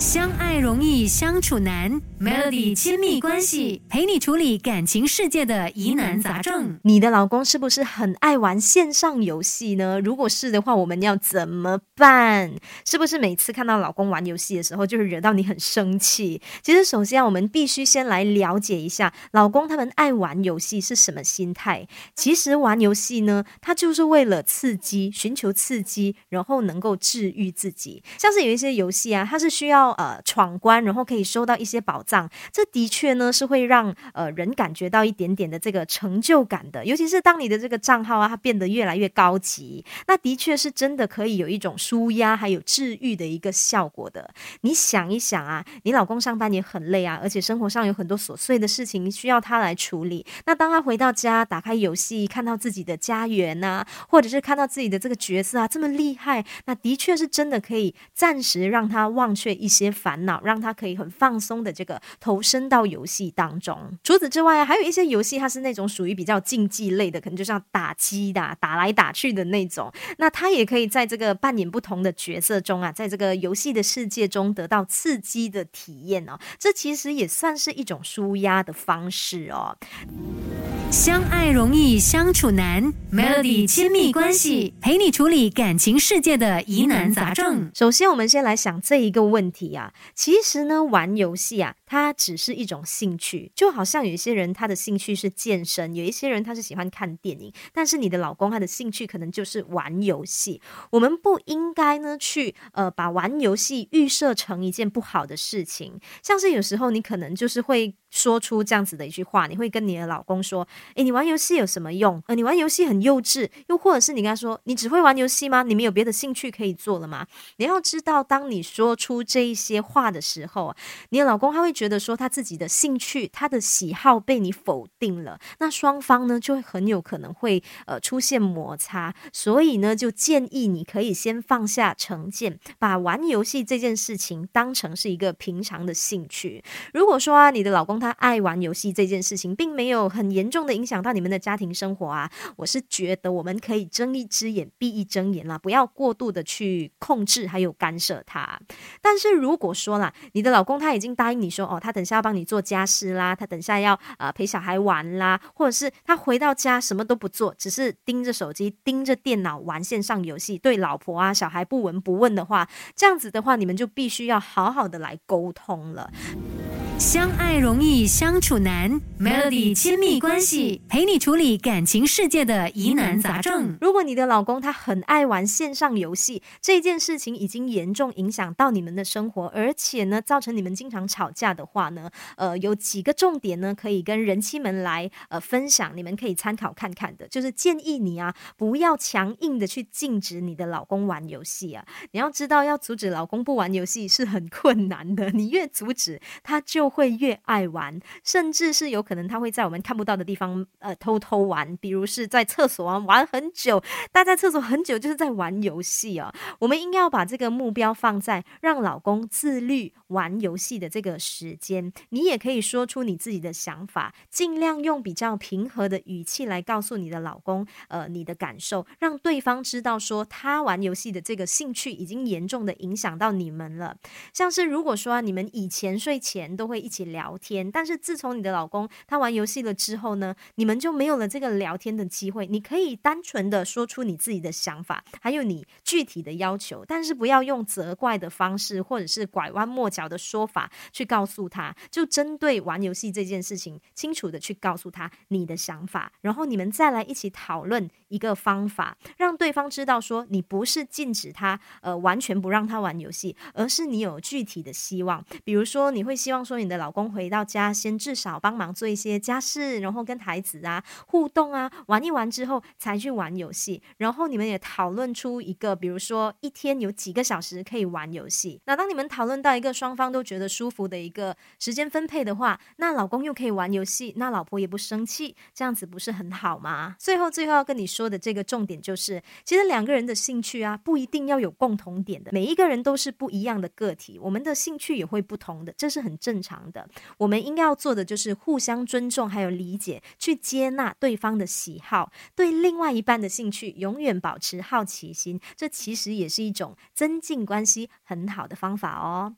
相爱容易相处难，Melody 亲密关系陪你处理感情世界的疑难杂症。你的老公是不是很爱玩线上游戏呢？如果是的话，我们要怎么办？是不是每次看到老公玩游戏的时候，就是惹到你很生气？其实，首先我们必须先来了解一下老公他们爱玩游戏是什么心态。其实玩游戏呢，他就是为了刺激，寻求刺激，然后能够治愈自己。像是有一些游戏啊，它是需要。呃，闯关然后可以收到一些宝藏，这的确呢是会让呃人感觉到一点点的这个成就感的。尤其是当你的这个账号啊，它变得越来越高级，那的确是真的可以有一种舒压还有治愈的一个效果的。你想一想啊，你老公上班也很累啊，而且生活上有很多琐碎的事情需要他来处理。那当他回到家，打开游戏，看到自己的家园呐，或者是看到自己的这个角色啊这么厉害，那的确是真的可以暂时让他忘却一些。些烦恼，让他可以很放松的这个投身到游戏当中。除此之外啊，还有一些游戏，它是那种属于比较竞技类的，可能就像打击的、打来打去的那种。那他也可以在这个扮演不同的角色中啊，在这个游戏的世界中得到刺激的体验哦。这其实也算是一种舒压的方式哦。相爱容易相处难，Melody 亲密关系陪你处理感情世界的疑难杂症。首先，我们先来想这一个问题啊，其实呢，玩游戏啊，它只是一种兴趣，就好像有一些人他的兴趣是健身，有一些人他是喜欢看电影，但是你的老公他的兴趣可能就是玩游戏。我们不应该呢去呃把玩游戏预设成一件不好的事情，像是有时候你可能就是会。说出这样子的一句话，你会跟你的老公说：“诶，你玩游戏有什么用？呃，你玩游戏很幼稚。”又或者是你跟他说：“你只会玩游戏吗？你们有别的兴趣可以做了吗？”你要知道，当你说出这一些话的时候，你的老公他会觉得说他自己的兴趣、他的喜好被你否定了，那双方呢就会很有可能会呃出现摩擦。所以呢，就建议你可以先放下成见，把玩游戏这件事情当成是一个平常的兴趣。如果说啊，你的老公，他爱玩游戏这件事情，并没有很严重的影响到你们的家庭生活啊。我是觉得我们可以睁一只眼闭一睁眼啦，不要过度的去控制还有干涉他。但是如果说啦，你的老公他已经答应你说哦，他等下要帮你做家事啦，他等下要呃陪小孩玩啦，或者是他回到家什么都不做，只是盯着手机、盯着电脑玩线上游戏，对老婆啊小孩不闻不问的话，这样子的话，你们就必须要好好的来沟通了。相爱容易相处难，Melody 亲密关系陪你处理感情世界的疑难杂症。如果你的老公他很爱玩线上游戏，这件事情已经严重影响到你们的生活，而且呢，造成你们经常吵架的话呢，呃，有几个重点呢，可以跟人妻们来呃分享，你们可以参考看看的。就是建议你啊，不要强硬的去禁止你的老公玩游戏啊。你要知道，要阻止老公不玩游戏是很困难的，你越阻止他就。会越爱玩，甚至是有可能他会在我们看不到的地方呃偷偷玩，比如是在厕所啊玩很久，待在厕所很久就是在玩游戏啊。我们应该要把这个目标放在让老公自律玩游戏的这个时间。你也可以说出你自己的想法，尽量用比较平和的语气来告诉你的老公，呃，你的感受，让对方知道说他玩游戏的这个兴趣已经严重的影响到你们了。像是如果说你们以前睡前都会。一起聊天，但是自从你的老公他玩游戏了之后呢，你们就没有了这个聊天的机会。你可以单纯的说出你自己的想法，还有你具体的要求，但是不要用责怪的方式或者是拐弯抹角的说法去告诉他。就针对玩游戏这件事情，清楚的去告诉他你的想法，然后你们再来一起讨论一个方法，让对方知道说你不是禁止他，呃，完全不让他玩游戏，而是你有具体的希望，比如说你会希望说你。的老公回到家，先至少帮忙做一些家事，然后跟孩子啊互动啊玩一玩之后，才去玩游戏。然后你们也讨论出一个，比如说一天有几个小时可以玩游戏。那当你们讨论到一个双方都觉得舒服的一个时间分配的话，那老公又可以玩游戏，那老婆也不生气，这样子不是很好吗？最后最后要跟你说的这个重点就是，其实两个人的兴趣啊，不一定要有共同点的，每一个人都是不一样的个体，我们的兴趣也会不同的，这是很正常常。的，我们应该要做的就是互相尊重，还有理解，去接纳对方的喜好，对另外一半的兴趣永远保持好奇心，这其实也是一种增进关系很好的方法哦。